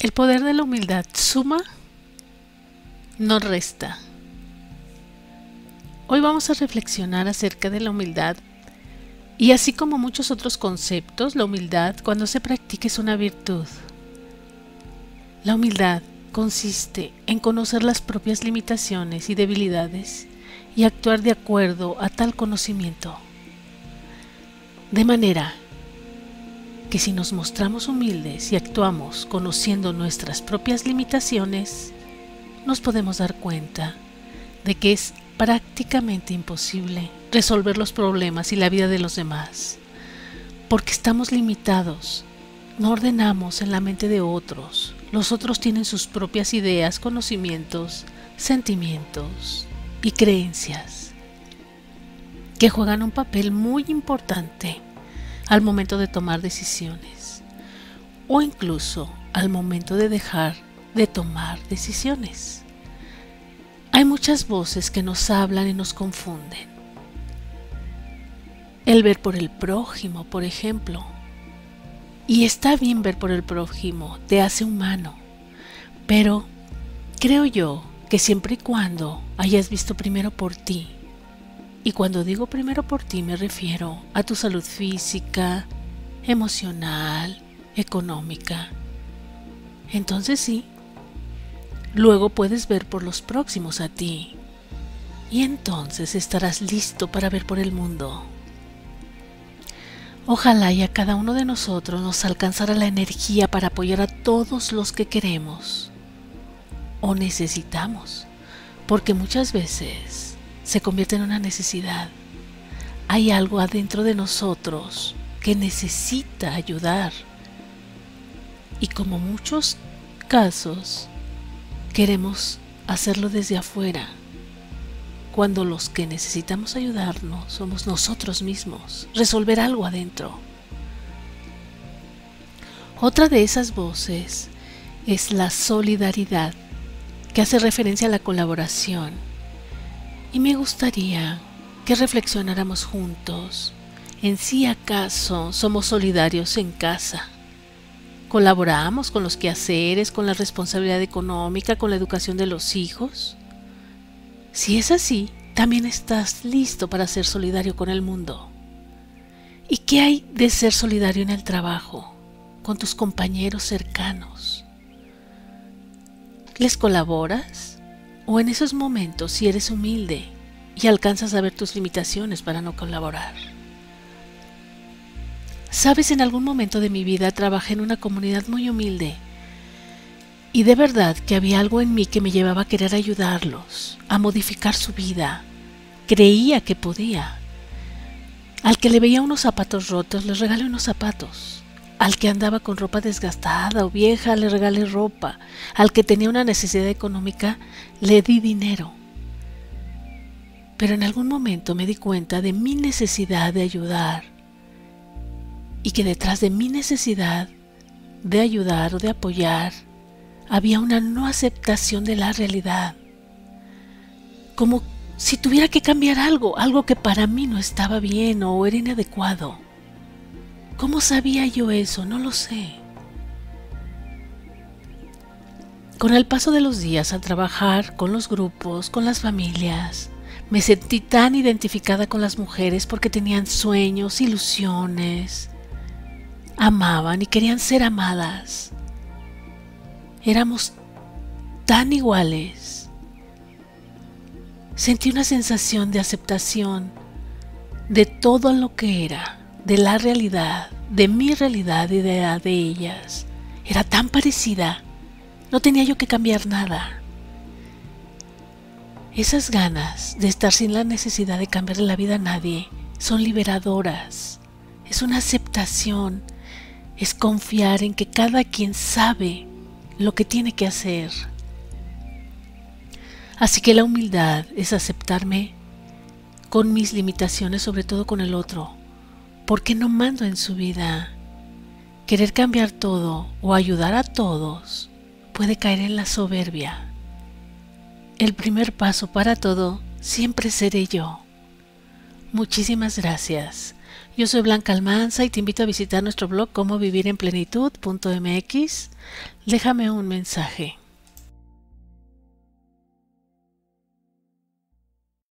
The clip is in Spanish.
El poder de la humildad suma, no resta. Hoy vamos a reflexionar acerca de la humildad y así como muchos otros conceptos, la humildad cuando se practica es una virtud. La humildad consiste en conocer las propias limitaciones y debilidades y actuar de acuerdo a tal conocimiento. De manera que si nos mostramos humildes y actuamos conociendo nuestras propias limitaciones, nos podemos dar cuenta de que es prácticamente imposible resolver los problemas y la vida de los demás, porque estamos limitados, no ordenamos en la mente de otros, los otros tienen sus propias ideas, conocimientos, sentimientos y creencias que juegan un papel muy importante al momento de tomar decisiones o incluso al momento de dejar de tomar decisiones. Hay muchas voces que nos hablan y nos confunden. El ver por el prójimo, por ejemplo. Y está bien ver por el prójimo, te hace humano. Pero creo yo que siempre y cuando hayas visto primero por ti y cuando digo primero por ti me refiero a tu salud física, emocional, económica. Entonces sí, luego puedes ver por los próximos a ti. Y entonces estarás listo para ver por el mundo. Ojalá y a cada uno de nosotros nos alcanzara la energía para apoyar a todos los que queremos o necesitamos, porque muchas veces se convierte en una necesidad. Hay algo adentro de nosotros que necesita ayudar. Y como muchos casos, queremos hacerlo desde afuera, cuando los que necesitamos ayudarnos somos nosotros mismos, resolver algo adentro. Otra de esas voces es la solidaridad, que hace referencia a la colaboración y me gustaría que reflexionáramos juntos en si acaso somos solidarios en casa. ¿Colaboramos con los quehaceres, con la responsabilidad económica, con la educación de los hijos? Si es así, también estás listo para ser solidario con el mundo. ¿Y qué hay de ser solidario en el trabajo, con tus compañeros cercanos? ¿Les colaboras? O en esos momentos si eres humilde y alcanzas a ver tus limitaciones para no colaborar. Sabes, en algún momento de mi vida trabajé en una comunidad muy humilde y de verdad que había algo en mí que me llevaba a querer ayudarlos, a modificar su vida. Creía que podía. Al que le veía unos zapatos rotos, les regalé unos zapatos. Al que andaba con ropa desgastada o vieja le regalé ropa. Al que tenía una necesidad económica le di dinero. Pero en algún momento me di cuenta de mi necesidad de ayudar y que detrás de mi necesidad de ayudar o de apoyar había una no aceptación de la realidad. Como si tuviera que cambiar algo, algo que para mí no estaba bien o era inadecuado. ¿Cómo sabía yo eso? No lo sé. Con el paso de los días al trabajar con los grupos, con las familias, me sentí tan identificada con las mujeres porque tenían sueños, ilusiones, amaban y querían ser amadas. Éramos tan iguales. Sentí una sensación de aceptación de todo lo que era de la realidad, de mi realidad y de la de ellas, era tan parecida, no tenía yo que cambiar nada. Esas ganas de estar sin la necesidad de cambiarle la vida a nadie son liberadoras. Es una aceptación, es confiar en que cada quien sabe lo que tiene que hacer. Así que la humildad es aceptarme con mis limitaciones, sobre todo con el otro, porque no mando en su vida. Querer cambiar todo o ayudar a todos puede caer en la soberbia. El primer paso para todo siempre seré yo. Muchísimas gracias Yo soy Blanca Almanza y te invito a visitar nuestro blog como vivir en plenitud.mx. Déjame un mensaje.